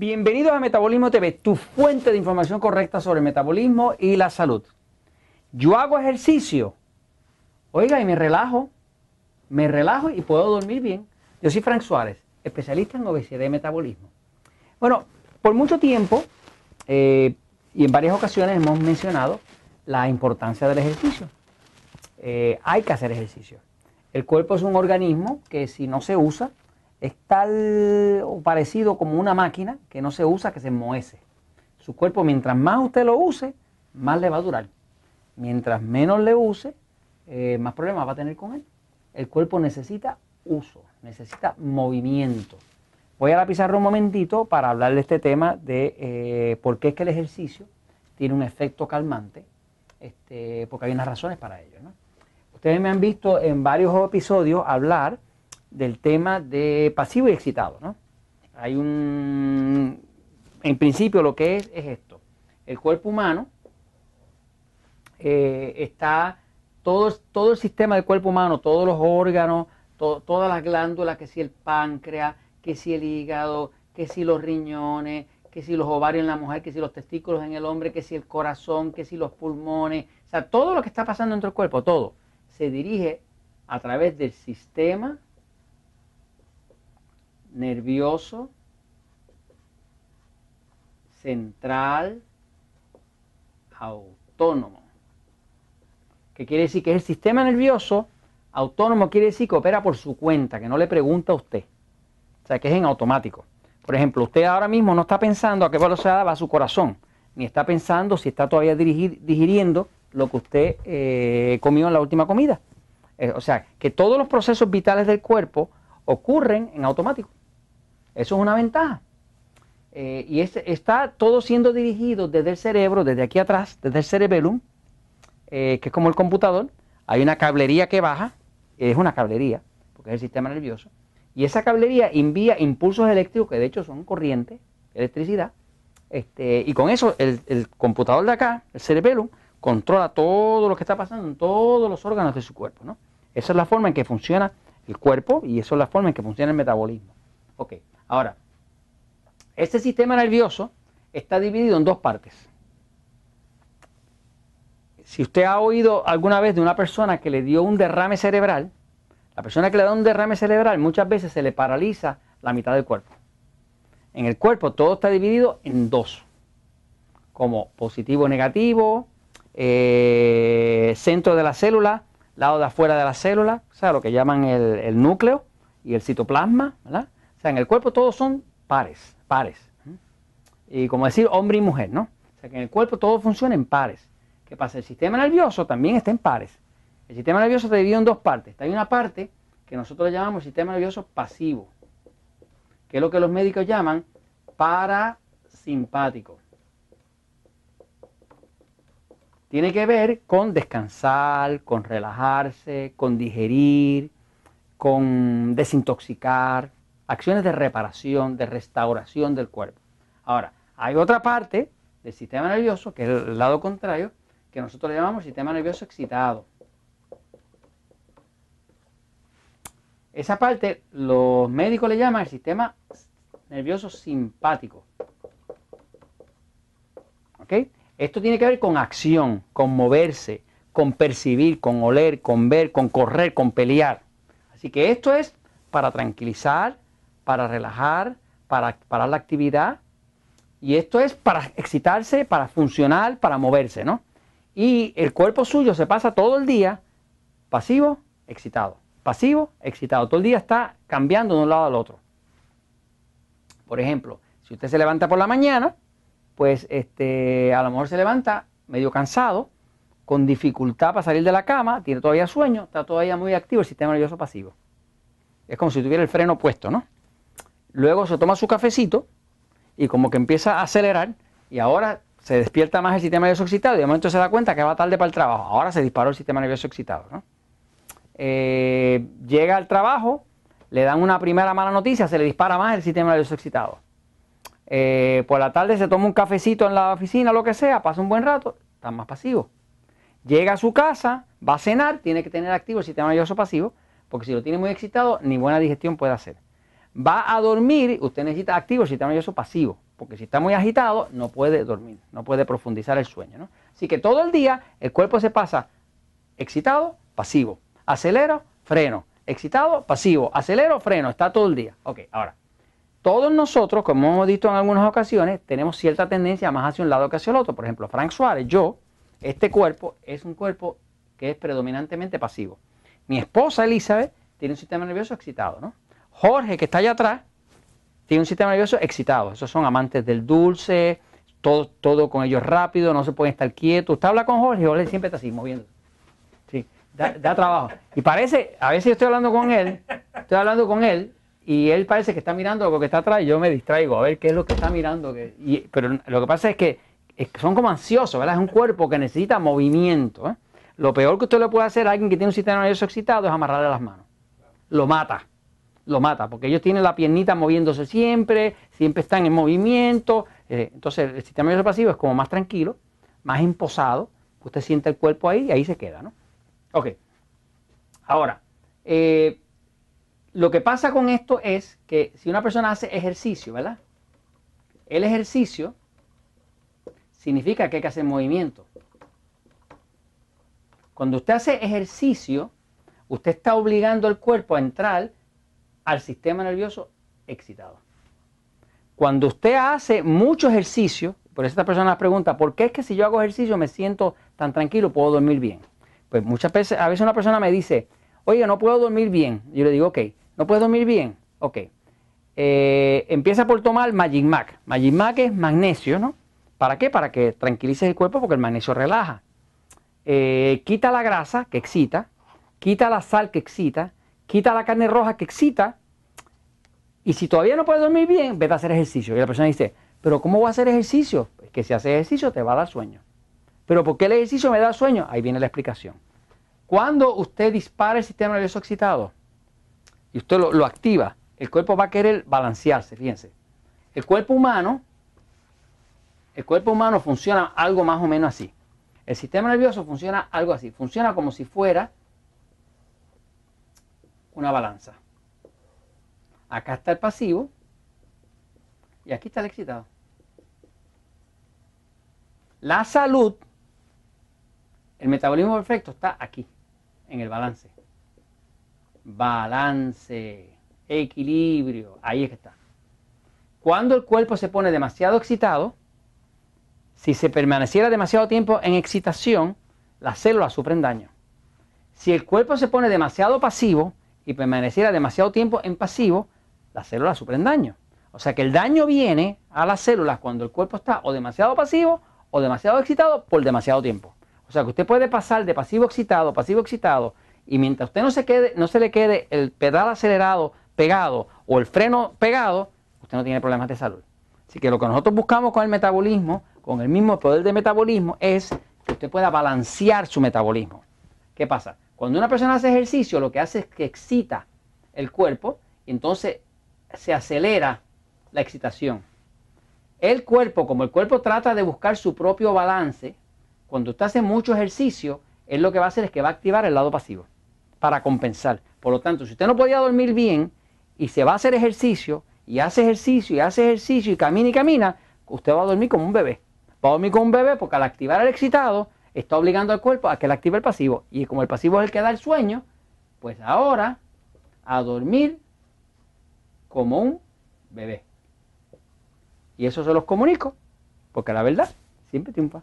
Bienvenidos a Metabolismo TV, tu fuente de información correcta sobre el metabolismo y la salud. Yo hago ejercicio, oiga, y me relajo, me relajo y puedo dormir bien. Yo soy Frank Suárez, especialista en obesidad y metabolismo. Bueno, por mucho tiempo eh, y en varias ocasiones hemos mencionado la importancia del ejercicio. Eh, hay que hacer ejercicio. El cuerpo es un organismo que si no se usa, es tal o parecido como una máquina que no se usa, que se muece. Su cuerpo, mientras más usted lo use, más le va a durar. Mientras menos le use, eh, más problemas va a tener con él. El cuerpo necesita uso, necesita movimiento. Voy a la pizarra un momentito para hablar de este tema de eh, por qué es que el ejercicio tiene un efecto calmante, este, porque hay unas razones para ello. Ustedes me han visto en varios episodios hablar del tema de pasivo y excitado. ¿no? Hay un, en principio lo que es es esto. El cuerpo humano eh, está, todo, todo el sistema del cuerpo humano, todos los órganos, todas las glándulas, que si el páncreas, que si el hígado, que si los riñones, que si los ovarios en la mujer, que si los testículos en el hombre, que si el corazón, que si los pulmones, o sea, todo lo que está pasando dentro del cuerpo, todo, se dirige a través del sistema nervioso central autónomo. ¿Qué quiere decir? Que es el sistema nervioso autónomo, quiere decir que opera por su cuenta, que no le pregunta a usted. O sea, que es en automático. Por ejemplo, usted ahora mismo no está pensando a qué velocidad va su corazón, ni está pensando si está todavía digiriendo lo que usted eh, comió en la última comida. Eh, o sea, que todos los procesos vitales del cuerpo ocurren en automático. Eso es una ventaja. Eh, y está todo siendo dirigido desde el cerebro, desde aquí atrás, desde el cerebellum, eh, que es como el computador. Hay una cablería que baja, es una cablería, porque es el sistema nervioso. Y esa cablería envía impulsos eléctricos, que de hecho son corriente, electricidad. Este, y con eso el, computador de acá, el cerebellum, controla todo lo que está pasando en todos los órganos de su cuerpo. ¿no? Esa es la forma en que funciona el cuerpo y esa es la forma en que funciona el metabolismo. Ok, ahora, este sistema nervioso está dividido en dos partes. Si usted ha oído alguna vez de una persona que le dio un derrame cerebral, la persona que le da un derrame cerebral muchas veces se le paraliza la mitad del cuerpo. En el cuerpo todo está dividido en dos, como positivo negativo, eh, centro de la célula, lado de afuera de la célula, o sea, lo que llaman el, el núcleo y el citoplasma, ¿verdad? O sea, en el cuerpo todos son pares, pares. Y como decir hombre y mujer, ¿no? O sea, que en el cuerpo todo funciona en pares. ¿Qué pasa? El sistema nervioso también está en pares. El sistema nervioso está dividido en dos partes. Hay una parte que nosotros le llamamos sistema nervioso pasivo, que es lo que los médicos llaman parasimpático. Tiene que ver con descansar, con relajarse, con digerir, con desintoxicar, acciones de reparación, de restauración del cuerpo. Ahora, hay otra parte del sistema nervioso, que es el lado contrario, que nosotros le llamamos sistema nervioso excitado. Esa parte los médicos le llaman el sistema nervioso simpático. ¿Ok? Esto tiene que ver con acción, con moverse, con percibir, con oler, con ver, con correr, con pelear. Así que esto es para tranquilizar, para relajar, para parar la actividad. Y esto es para excitarse, para funcionar, para moverse, ¿no? Y el cuerpo suyo se pasa todo el día pasivo, excitado, pasivo, excitado. Todo el día está cambiando de un lado al otro. Por ejemplo, si usted se levanta por la mañana, pues este, a lo mejor se levanta medio cansado, con dificultad para salir de la cama, tiene todavía sueño, está todavía muy activo el sistema nervioso pasivo. Es como si tuviera el freno puesto, ¿no? Luego se toma su cafecito y como que empieza a acelerar y ahora se despierta más el sistema nervioso excitado y de momento se da cuenta que va tarde para el trabajo. Ahora se disparó el sistema nervioso excitado. Eh, llega al trabajo, le dan una primera mala noticia, se le dispara más el sistema nervioso excitado. Eh, por la tarde se toma un cafecito en la oficina, lo que sea, pasa un buen rato, está más pasivo. Llega a su casa, va a cenar, tiene que tener activo el sistema nervioso pasivo, porque si lo tiene muy excitado, ni buena digestión puede hacer. Va a dormir, usted necesita activo sistema nervioso pasivo, porque si está muy agitado no puede dormir, no puede profundizar el sueño. ¿no? Así que todo el día el cuerpo se pasa excitado, pasivo, acelero, freno, excitado, pasivo, acelero, freno, está todo el día. Ok, ahora, todos nosotros, como hemos visto en algunas ocasiones, tenemos cierta tendencia más hacia un lado que hacia el otro. Por ejemplo, Frank Suárez, yo, este cuerpo es un cuerpo que es predominantemente pasivo. Mi esposa Elizabeth tiene un sistema nervioso excitado, ¿no? Jorge, que está allá atrás, tiene un sistema nervioso excitado. Esos son amantes del dulce, todo, con ellos rápido, no se pueden estar quietos. Usted habla con Jorge y Jorge siempre está así, moviendo. Sí, da, trabajo. Y parece, a veces yo estoy hablando con él, estoy hablando con él, y él parece que está mirando lo que está atrás y yo me distraigo a ver qué es lo que está mirando. Pero lo que pasa es que, son como ansiosos, ¿verdad? Es un cuerpo que necesita movimiento. ¿eh? Lo peor que usted le puede hacer a alguien que tiene un sistema nervioso excitado es amarrarle las manos. Lo mata, lo mata, porque ellos tienen la piernita moviéndose siempre, siempre están en movimiento. Eh, entonces el sistema nervioso pasivo es como más tranquilo, más imposado. Usted siente el cuerpo ahí y ahí se queda, ¿no? Ok. Ahora, eh, lo que pasa con esto es que si una persona hace ejercicio, ¿verdad? El ejercicio significa que hay que hacer movimiento. Cuando usted hace ejercicio, usted está obligando al cuerpo a entrar al sistema nervioso excitado. Cuando usted hace mucho ejercicio, por eso esta persona pregunta, ¿por qué es que si yo hago ejercicio me siento tan tranquilo, puedo dormir bien? Pues muchas veces, a veces una persona me dice, oye, no puedo dormir bien. Yo le digo, ok, ¿no puedes dormir bien? Ok. Eh, empieza por tomar Magic Mac. Es magnesio, ¿no? ¿Para qué? Para que tranquilices el cuerpo porque el magnesio relaja. Eh, quita la grasa que excita, quita la sal que excita, quita la carne roja que excita. Y si todavía no puedes dormir bien, vete a hacer ejercicio. Y la persona dice, pero ¿cómo voy a hacer ejercicio? Pues que si haces ejercicio te va a dar sueño. Pero ¿por qué el ejercicio me da sueño? Ahí viene la explicación. Cuando usted dispara el sistema nervioso excitado y usted lo, lo activa, el cuerpo va a querer balancearse, fíjense. El cuerpo humano, el cuerpo humano funciona algo más o menos así. El sistema nervioso funciona algo así, funciona como si fuera una balanza. Acá está el pasivo y aquí está el excitado. La salud, el metabolismo perfecto está aquí, en el balance. Balance, equilibrio, ahí es que está. Cuando el cuerpo se pone demasiado excitado, si se permaneciera demasiado tiempo en excitación, las células sufren daño. Si el cuerpo se pone demasiado pasivo y permaneciera demasiado tiempo en pasivo, las células sufren daño. O sea que el daño viene a las células cuando el cuerpo está o demasiado pasivo o demasiado excitado por demasiado tiempo. O sea que usted puede pasar de pasivo excitado, pasivo excitado, y mientras usted no se, quede, no se le quede el pedal acelerado pegado o el freno pegado, usted no tiene problemas de salud. Así que lo que nosotros buscamos con el metabolismo con el mismo poder de metabolismo es que usted pueda balancear su metabolismo. ¿Qué pasa? Cuando una persona hace ejercicio, lo que hace es que excita el cuerpo y entonces se acelera la excitación. El cuerpo, como el cuerpo trata de buscar su propio balance, cuando usted hace mucho ejercicio, él lo que va a hacer es que va a activar el lado pasivo para compensar. Por lo tanto, si usted no podía dormir bien y se va a hacer ejercicio y hace ejercicio y hace ejercicio y camina y camina, usted va a dormir como un bebé. Va a dormir con un bebé porque al activar el excitado está obligando al cuerpo a que le active el pasivo. Y como el pasivo es el que da el sueño, pues ahora a dormir como un bebé. Y eso se los comunico, porque la verdad siempre triunfa.